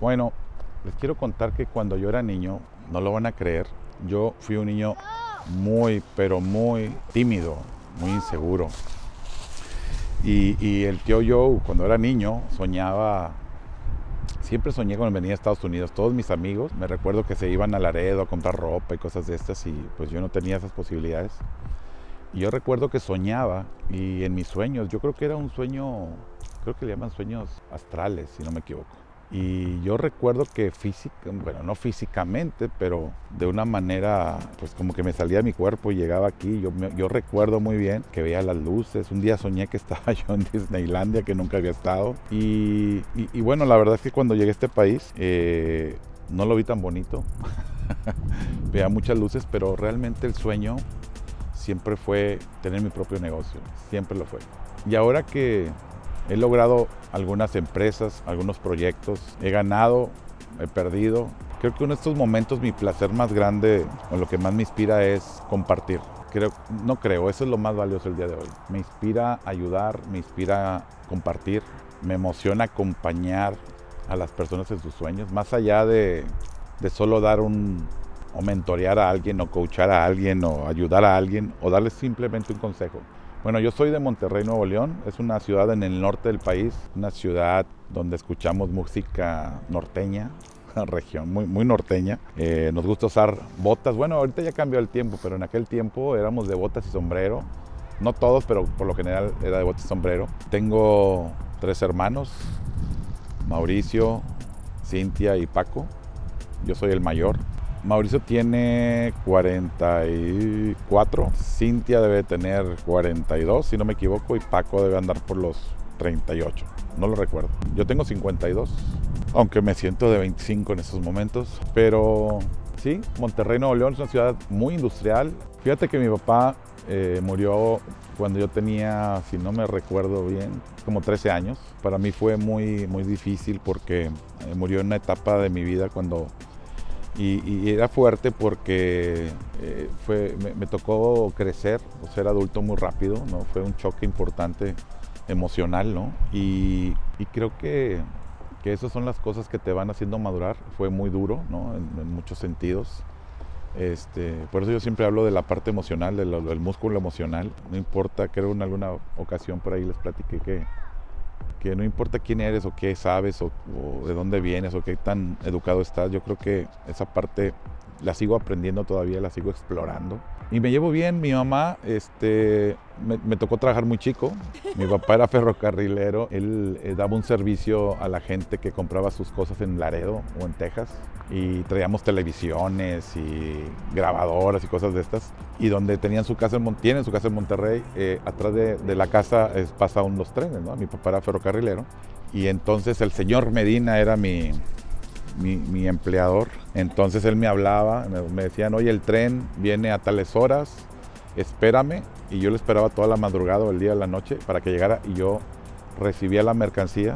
Bueno, les quiero contar que cuando yo era niño, no lo van a creer, yo fui un niño muy, pero muy tímido, muy inseguro. Y, el tío Joe, cuando era niño, soñaba, siempre soñé con venir a Estados Unidos. Todos mis amigos, me recuerdo que se iban a Laredo a comprar ropa y cosas de estas y pues yo no tenía esas posibilidades. Y yo recuerdo que soñaba y en mis sueños, yo creo que era un sueño, creo que le llaman sueños astrales, si no me equivoco. Y yo recuerdo que física, bueno, no físicamente, pero de una manera, pues como que me salía de mi cuerpo y llegaba aquí. Yo, yo recuerdo muy bien que veía las luces. Un día soñé que estaba yo en Disneylandia, que nunca había estado. Y bueno, la verdad es que cuando llegué a este país, eh, no lo vi tan bonito. veía muchas luces, pero realmente el sueño siempre fue tener mi propio negocio. Siempre lo fue. Y ahora que He logrado algunas empresas, algunos proyectos, he ganado, he perdido. Creo que en estos momentos mi placer más grande o lo que más me inspira es compartir. Creo, no creo, eso es lo más valioso el día de hoy. Me inspira ayudar, me inspira compartir, me emociona acompañar a las personas en sus sueños, más allá de, de solo dar un o mentorear a alguien o coachar a alguien o ayudar a alguien o darles simplemente un consejo. Bueno, yo soy de Monterrey, Nuevo León. Es una ciudad en el norte del país, una ciudad donde escuchamos música norteña, región muy, muy norteña. Eh, nos gusta usar botas. Bueno, ahorita ya cambió el tiempo, pero en aquel tiempo éramos de botas y sombrero. No todos, pero por lo general era de botas y sombrero. Tengo tres hermanos, Mauricio, Cintia y Paco. Yo soy el mayor. Mauricio tiene 44, Cintia debe tener 42, si no me equivoco, y Paco debe andar por los 38. No lo recuerdo. Yo tengo 52, aunque me siento de 25 en estos momentos. Pero sí, Monterrey, Nuevo León es una ciudad muy industrial. Fíjate que mi papá eh, murió cuando yo tenía, si no me recuerdo bien, como 13 años. Para mí fue muy, muy difícil porque eh, murió en una etapa de mi vida cuando y, y era fuerte porque eh, fue, me, tocó crecer ser adulto muy rápido, ¿no? Fue un choque importante emocional, ¿no? Y, creo que, que esas son las cosas que te van haciendo madurar. Fue muy duro, ¿no? En, muchos sentidos. Este, por eso yo siempre hablo de la parte emocional, del músculo emocional. No importa, creo en alguna ocasión por ahí les platiqué que, que no importa quién eres o qué sabes o, de dónde vienes o qué tan educado estás, yo creo que esa parte la sigo aprendiendo todavía, la sigo explorando. Y me llevo bien, mi mamá, este, me, tocó trabajar muy chico, mi papá era ferrocarrilero, él eh, daba un servicio a la gente que compraba sus cosas en Laredo o en Texas y traíamos televisiones y grabadoras y cosas de estas. Y donde tenían su casa en, tienen su casa en Monterrey, eh, atrás de, de la casa pasaban los trenes, ¿no? Mi papá era ferrocarrilero. Y entonces el señor Medina era mi, mi, mi empleador. Entonces él me hablaba, me, me decían, oye, el tren viene a tales horas, espérame. Y yo le esperaba toda la madrugada o el día de la noche para que llegara y yo recibía la mercancía.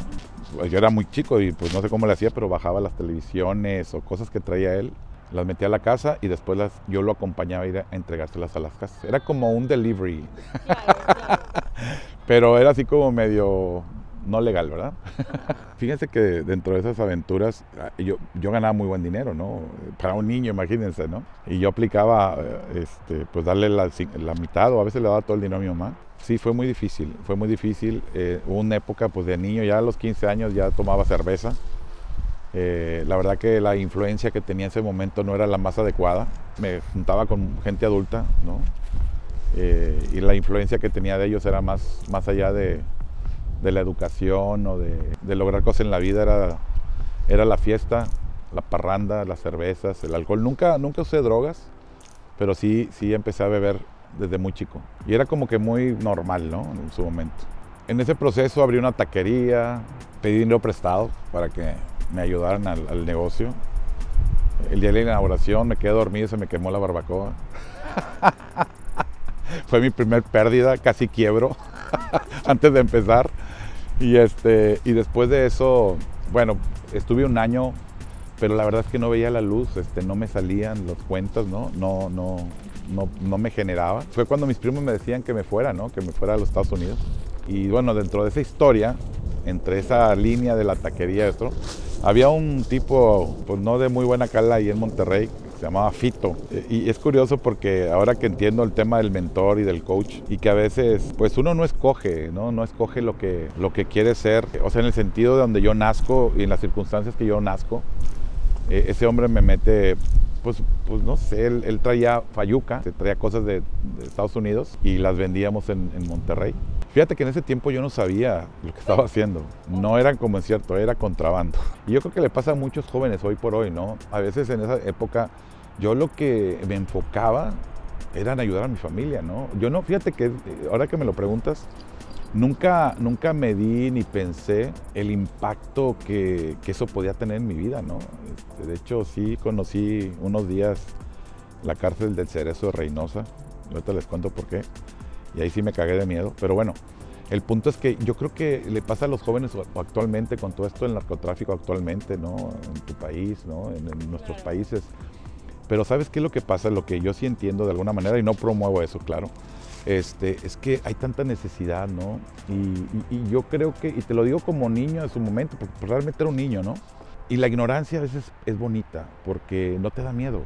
Pues yo era muy chico y pues no sé cómo le hacía, pero bajaba las televisiones o cosas que traía él, las metía a la casa y después las, yo lo acompañaba a ir a entregárselas a las casas. Era como un delivery, pero era así como medio no legal, ¿verdad? Fíjense que dentro de esas aventuras ah, yo, yo ganaba muy buen dinero, ¿no? Para un niño, imagínense, ¿no? Y yo aplicaba, eh, este, pues darle la, la mitad o a veces le daba todo el dinero a mi mamá. Sí, fue muy difícil, fue muy difícil. Eh, una época, pues de niño, ya a los 15 años ya tomaba cerveza. Eh, la verdad que la influencia que tenía en ese momento no era la más adecuada. Me juntaba con gente adulta, ¿no? Y la influencia que tenía de ellos era más, más allá de, de la educación o de, de lograr cosas en la vida, era, era la fiesta, la parranda, las cervezas, el alcohol. Nunca, nunca usé drogas, pero sí, sí empecé a beber desde muy chico. Y era como que muy normal, ¿no? En su momento. En ese proceso abrí una taquería, pedí dinero prestado para que me ayudaran al, negocio. El día de la inauguración me quedé dormido y se me quemó la barbacoa. Fue mi primer pérdida, casi quiebro antes de empezar. Y, este, y después de eso, bueno, estuve un año, pero la verdad es que no veía la luz, este, no me salían las cuentas, ¿no? No, no, no, no me generaba. Fue cuando mis primos me decían que me fuera, ¿no? Que me fuera a los Estados Unidos. Y bueno, dentro de esa historia, entre esa línea de la taquería esto, Había un tipo, pues no de muy buena cala ahí en Monterrey, se llamaba Fito. Y es curioso porque ahora que entiendo el tema del mentor y del coach y que a veces pues uno no escoge, ¿no? No escoge lo que, lo que quiere ser, o sea, en el sentido de donde yo nazco y en las circunstancias que yo nazco, e, ese hombre me mete pues, pues no sé, él, traía fayuca, traía cosas de, Estados Unidos y las vendíamos en, en, Monterrey. Fíjate que en ese tiempo yo no sabía lo que estaba haciendo. No era como es cierto, era contrabando. Y yo creo que le pasa a muchos jóvenes hoy por hoy, ¿no? A veces en esa época yo lo que me enfocaba era en ayudar a mi familia, ¿no? Yo no, fíjate que ahora que me lo preguntas, nunca, nunca me di ni pensé el impacto que, eso podía tener en mi vida, ¿no? Este, de hecho, sí conocí unos días la cárcel del Cerezo de Reynosa, ahorita les cuento por qué, y ahí sí me cagué de miedo, pero bueno, el punto es que yo creo que le pasa a los jóvenes actualmente con todo esto del narcotráfico actualmente, ¿no? En tu país, ¿no? en nuestros países pero ¿sabes qué es lo que pasa? Lo que yo sí entiendo de alguna manera, y no promuevo eso, claro, este, es que hay tanta necesidad, ¿no? Y, yo creo que, y te lo digo como niño en su momento, porque realmente era un niño, ¿no? Y la ignorancia a veces es bonita, porque no te da miedo.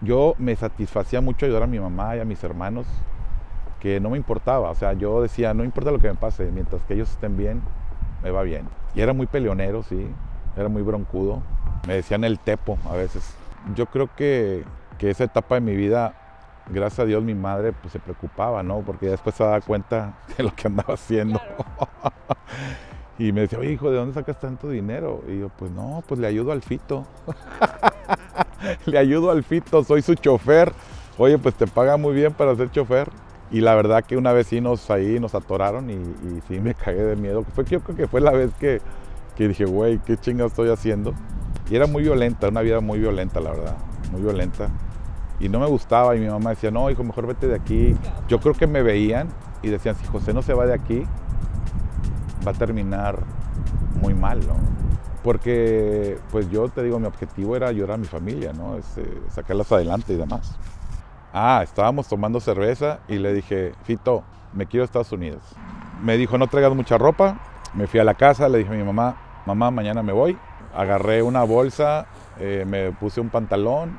Yo me satisfacía mucho ayudar a mi mamá y a mis hermanos, que no me importaba, o sea, yo decía, no importa lo que me pase, mientras que ellos estén bien, me va bien. Y era muy peleonero, sí, era muy broncudo, me decían el tepo a veces. Yo creo que, que esa etapa de mi vida, gracias a Dios mi madre pues, se preocupaba, ¿no? Porque después se daba cuenta de lo que andaba haciendo. y me decía, oye hijo, ¿de dónde sacas tanto dinero? Y yo, pues no, pues le ayudo al fito. le ayudo al fito, soy su chofer. Oye, pues te paga muy bien para ser chofer. Y la verdad que una vez sí nos ahí nos atoraron y, y sí me cagué de miedo. Fue, yo creo que fue la vez que, que dije, güey, ¿qué chinga estoy haciendo? Y era muy violenta, una vida muy violenta, la verdad, muy violenta. Y no me gustaba y mi mamá decía, no, hijo, mejor vete de aquí. Yo creo que me veían y decían, si José no se va de aquí, va a terminar muy mal, ¿no? Porque, pues yo te digo, mi objetivo era ayudar a mi familia, ¿no? Este, sacarlas adelante y demás. Ah, estábamos tomando cerveza y le dije, Fito, me quiero a Estados Unidos. Me dijo, no traigas mucha ropa. Me fui a la casa, le dije a mi mamá, mamá, mañana me voy agarré una bolsa, eh, me puse un pantalón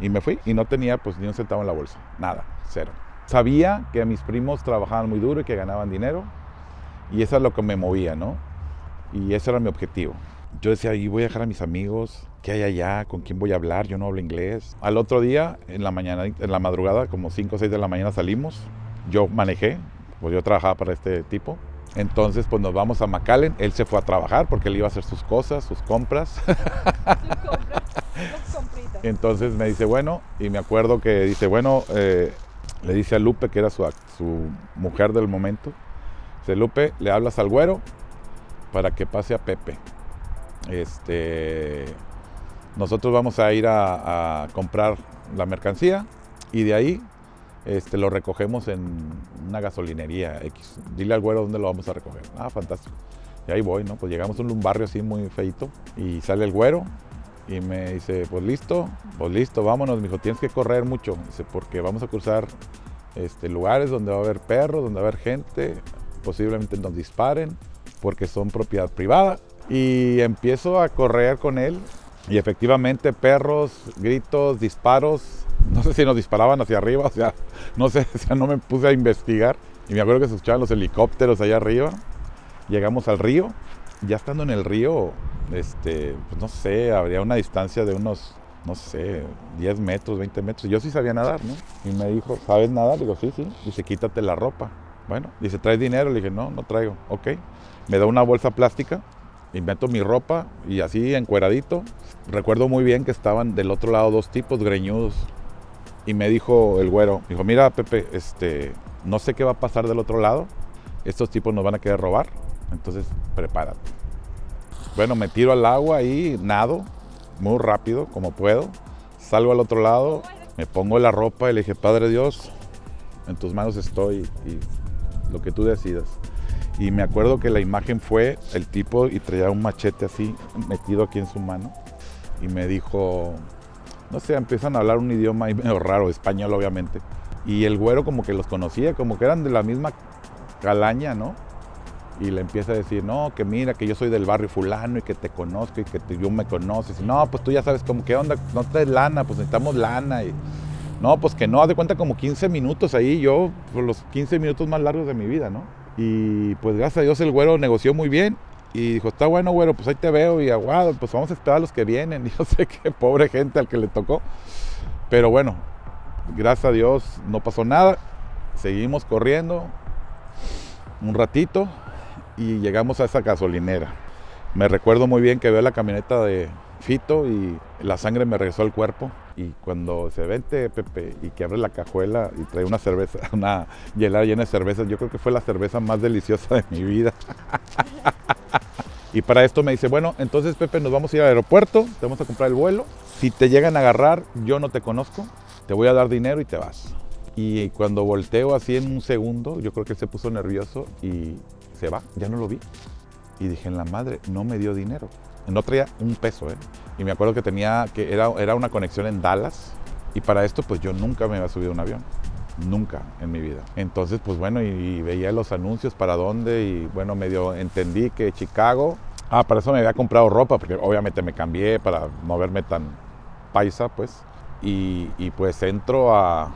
y me fui. Y no tenía pues ni un centavo en la bolsa, nada, cero. Sabía que mis primos trabajaban muy duro y que ganaban dinero y eso es lo que me movía, ¿no? Y ese era mi objetivo. Yo decía, y voy a dejar a mis amigos, ¿qué hay allá? ¿Con quién voy a hablar? Yo no hablo inglés. Al otro día, en la mañana, en la madrugada, como 5 o 6 de la mañana salimos. Yo manejé, pues yo trabajaba para este tipo. Entonces, pues nos vamos a McAllen. Él se fue a trabajar porque él iba a hacer sus cosas, sus compras. Entonces me dice, bueno, y me acuerdo que dice, bueno, eh, le dice a Lupe, que era su, su mujer del momento, dice, Lupe, le hablas al güero para que pase a Pepe. Este, nosotros vamos a ir a comprar la mercancía y de ahí este, lo recogemos en una gasolinería X. Dile al güero dónde lo vamos a recoger. Ah, fantástico. Y ahí voy, ¿no? Pues llegamos a un barrio así muy feito y sale el güero y me dice, pues listo, pues listo, vámonos. Me dijo, tienes que correr mucho. Dice, porque vamos a cruzar este, lugares donde va a haber perros, donde va a haber gente, posiblemente nos disparen, porque son propiedad privada. Y empiezo a correr con él y efectivamente perros, gritos, disparos, no sé si nos disparaban hacia arriba, o sea, no sé, o sea, no me puse a investigar. Y me acuerdo que se escuchaban los helicópteros allá arriba. Llegamos al río. Ya estando en el río, este, pues no sé, habría una distancia de unos, no sé, 10 metros, 20 metros. Yo sí sabía nadar, ¿no? Y me dijo, ¿sabes nadar? Le digo, sí, sí. Dice, quítate la ropa. Bueno, dice, ¿traes dinero? Le dije, no, no traigo. Ok. Me da una bolsa plástica, invento mi ropa y así encueradito. Recuerdo muy bien que estaban del otro lado dos tipos greñudos y me dijo el güero, dijo, mira Pepe, este, no sé qué va a pasar del otro lado, estos tipos nos van a querer robar, entonces prepárate. Bueno, me tiro al agua y nado muy rápido como puedo, salgo al otro lado, me pongo la ropa y le dije, Padre Dios, en tus manos estoy y lo que tú decidas. Y me acuerdo que la imagen fue el tipo y traía un machete así metido aquí en su mano y me dijo, no sé, empiezan a hablar un idioma medio raro, español obviamente. Y el güero como que los conocía, como que eran de la misma calaña, ¿no? y le empieza a decir, no, que mira, que yo soy del barrio fulano y que te conozco y que tú yo me conoces. Y, no, pues tú ya sabes como, ¿qué onda? No traes lana, pues necesitamos lana. Y, no, pues que no, haz de cuenta como 15 minutos ahí, yo, por los 15 minutos más largos de mi vida, ¿no? Y pues gracias a Dios el güero negoció muy bien y dijo, está bueno, güero, pues ahí te veo y aguado, pues vamos a esperar a los que vienen. Y yo sé que pobre gente al que le tocó. Pero bueno, gracias a Dios no pasó nada. Seguimos corriendo un ratito y llegamos a esa gasolinera. Me recuerdo muy bien que veo la camioneta de Fito y la sangre me regresó al cuerpo. Y cuando se vente Pepe y que abre la cajuela y trae una cerveza, una hielera llena de cervezas, yo creo que fue la cerveza más deliciosa de mi vida. y para esto me dice, bueno, entonces Pepe, nos vamos a ir al aeropuerto, te vamos a comprar el vuelo. Si te llegan a agarrar, yo no te conozco, te voy a dar dinero y te vas. Y cuando volteo así en un segundo, yo creo que él se puso nervioso y se va, ya no lo vi. Y dije, en la madre, no me dio dinero. No traía un peso, ¿eh? Y me acuerdo que tenía, que era, era una conexión en Dallas. Y para esto, pues yo nunca me había subido a un avión. Nunca en mi vida. Entonces, pues bueno, y, veía los anuncios para dónde. Y bueno, medio entendí que Chicago. Ah, para eso me había comprado ropa, porque obviamente me cambié para no verme tan paisa, pues. Y, y pues entro a.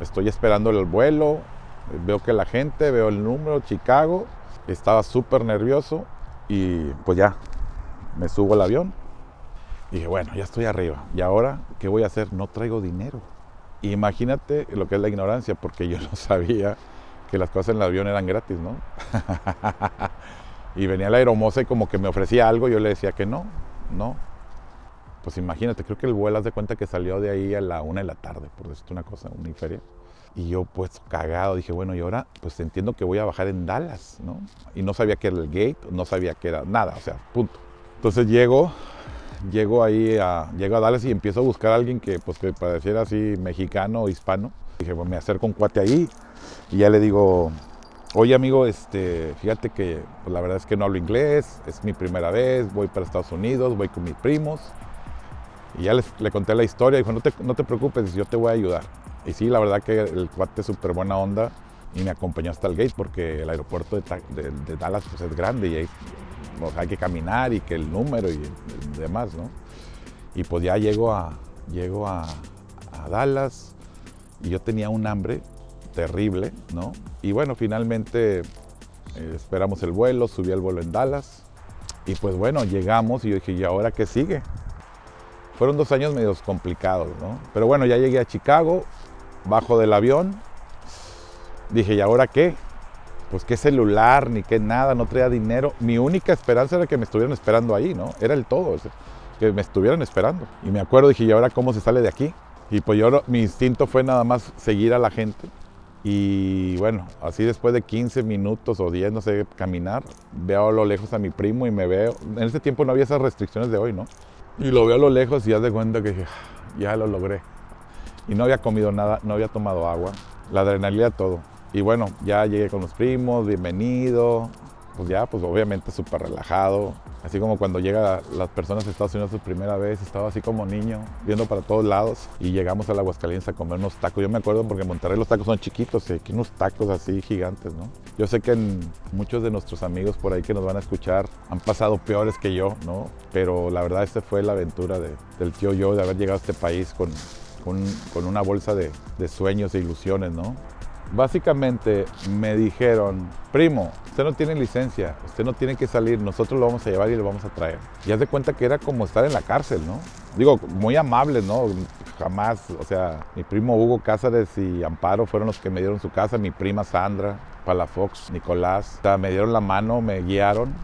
Estoy esperando el vuelo. Veo que la gente, veo el número, Chicago. Estaba súper nervioso. Y pues ya, me subo al avión. Y dije, bueno, ya estoy arriba. ¿Y ahora qué voy a hacer? No traigo dinero. imagínate lo que es la ignorancia, porque yo no sabía que las cosas en el avión eran gratis, ¿no? y venía la aeromoza y como que me ofrecía algo, yo le decía que no, no. Pues imagínate, creo que el vuelo, haz de cuenta que salió de ahí a la una de la tarde, por decirte una cosa, una feria. Y yo pues cagado, dije, bueno, y ahora pues entiendo que voy a bajar en Dallas, ¿no? Y no sabía que era el gate, no sabía que era nada, o sea, punto. Entonces llego, llego ahí a, llego a Dallas y empiezo a buscar a alguien que pues que pareciera así mexicano o hispano. Dije, pues me acerco un cuate ahí y ya le digo, oye amigo, este, fíjate que pues, la verdad es que no hablo inglés, es mi primera vez, voy para Estados Unidos, voy con mis primos. Y ya les, le conté la historia, dijo, no te, no te preocupes, yo te voy a ayudar. Y sí, la verdad que el cuate es súper buena onda y me acompañó hasta el gate porque el aeropuerto de, Dallas pues, es grande y hay que caminar y que el número y demás, ¿no? Y pues ya llego a, llego a, Dallas y yo tenía un hambre terrible, ¿no? Y bueno, finalmente eh, esperamos el vuelo, subí el vuelo en Dallas y pues bueno, llegamos y yo dije, ¿y ahora qué sigue? Fueron dos años medios complicados, ¿no? Pero bueno, ya llegué a Chicago, bajo del avión, dije, ¿y ahora qué? pues qué celular, ni qué nada, no traía dinero. Mi única esperanza era que me estuvieran esperando ahí, ¿no? Era el todo, que me estuvieran esperando. Y me acuerdo, dije, ¿y ahora cómo se sale de aquí? Y pues yo, mi instinto fue nada más seguir a la gente. Y bueno, así después de 15 minutos o 10, no sé, caminar, veo a lo lejos a mi primo y me veo. En ese tiempo no había esas restricciones de hoy, ¿no? Y lo veo a lo lejos y ya de cuenta que ah, ya lo logré. Y no había comido nada, no había tomado agua, la adrenalina, todo. Y bueno, ya llegué con los primos, bienvenido. Pues ya, pues obviamente súper relajado. Así como cuando llega las personas de Estados Unidos por primera vez, estaba así como niño, viendo para todos lados. Y llegamos al Aguascalientes a comer unos tacos. Yo me acuerdo porque en Monterrey los tacos son chiquitos y aquí unos tacos así gigantes, ¿no? Yo sé que muchos de nuestros amigos por ahí que nos van a escuchar han pasado peores que yo, ¿no? Pero la verdad, esta fue la aventura del tío yo de haber llegado a este país con, con, una bolsa de, de sueños e ilusiones, ¿no? Básicamente me dijeron, primo, usted no tiene licencia, usted no tiene que salir, nosotros lo vamos a llevar y lo vamos a traer. Y haz de cuenta que era como estar en la cárcel, ¿no? Digo, muy amable, ¿no? Jamás, o sea, mi primo Hugo Cázares y Amparo fueron los que me dieron su casa, mi prima Sandra, Palafox, Nicolás, o sea, me dieron la mano, me guiaron.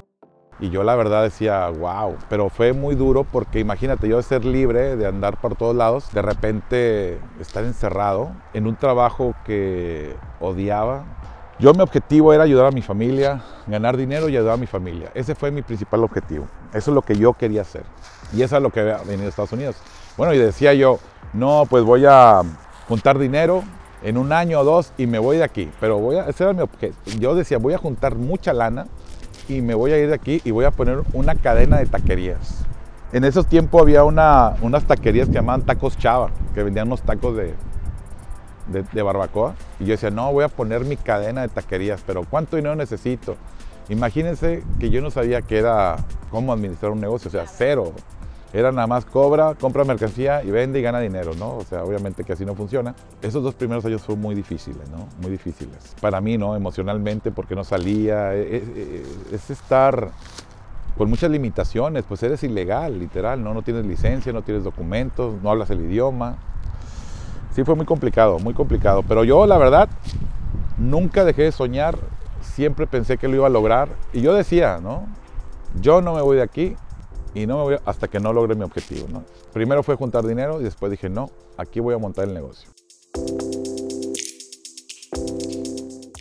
Y yo la verdad decía, wow, pero fue muy duro porque imagínate yo de ser libre, de andar por todos lados, de repente estar encerrado en un trabajo que odiaba. Yo mi objetivo era ayudar a mi familia, ganar dinero y ayudar a mi familia. Ese fue mi principal objetivo. Eso es lo que yo quería hacer. Y eso es lo que había venido a Estados Unidos. Bueno, y decía yo, no, pues voy a juntar dinero en un año o dos y me voy de aquí. Pero voy a, ese era mi objetivo. Yo decía, voy a juntar mucha lana y me voy a ir de aquí y voy a poner una cadena de taquerías. En esos tiempos había una, unas taquerías que llamaban Tacos Chava, que vendían unos tacos de, de, barbacoa. Y yo decía, no, voy a poner mi cadena de taquerías, pero ¿cuánto dinero necesito? Imagínense que yo no sabía qué era cómo administrar un negocio, o sea, cero. Era nada más cobra, compra mercancía y vende y gana dinero, ¿no? O sea, obviamente que así no funciona. Esos dos primeros años fueron muy difíciles, ¿no? Muy difíciles. Para mí, ¿no? Emocionalmente, porque no salía. Es, e, e, es estar con muchas limitaciones, pues eres ilegal, literal, ¿no? No tienes licencia, no tienes documentos, no hablas el idioma. Sí fue muy complicado, muy complicado. Pero yo, la verdad, nunca dejé de soñar, siempre pensé que lo iba a lograr. Y yo decía, ¿no? Yo no me voy de aquí y no me voy hasta que no logre mi objetivo. Primero fue juntar dinero y después dije, no, aquí voy a montar el negocio.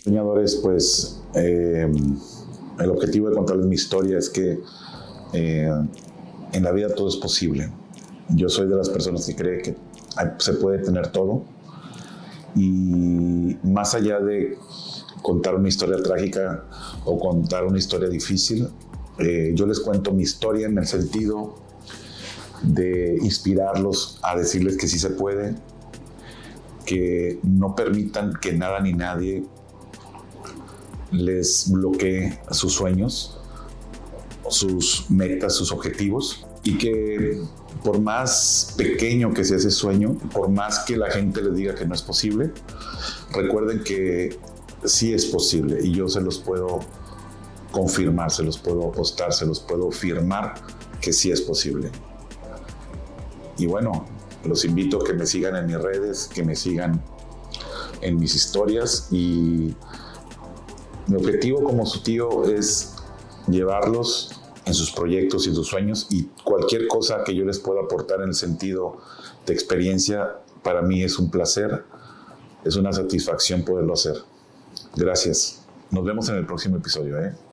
Soñadores, pues eh, el objetivo de contarles mi historia es que eh, en la vida todo es posible. Yo soy de las personas que cree que se puede tener todo y más allá de contar una historia trágica o contar una historia difícil, eh, yo les cuento mi historia en el sentido de inspirarlos a decirles que sí se puede, que no permitan que nada ni nadie les bloquee sus sueños, sus metas, sus objetivos y que por más pequeño que sea ese sueño, por más que la gente les diga que no es posible, recuerden que sí es posible y yo se los puedo confirmar, se los puedo apostar, se los puedo firmar que sí es posible. Y bueno, los invito a que me sigan en mis redes, que me sigan en mis historias y mi objetivo como su tío es llevarlos en sus proyectos y sus sueños y cualquier cosa que yo les pueda aportar en el sentido de experiencia, para mí es un placer, es una satisfacción poderlo hacer. Gracias. Nos vemos en el próximo episodio. ¿eh?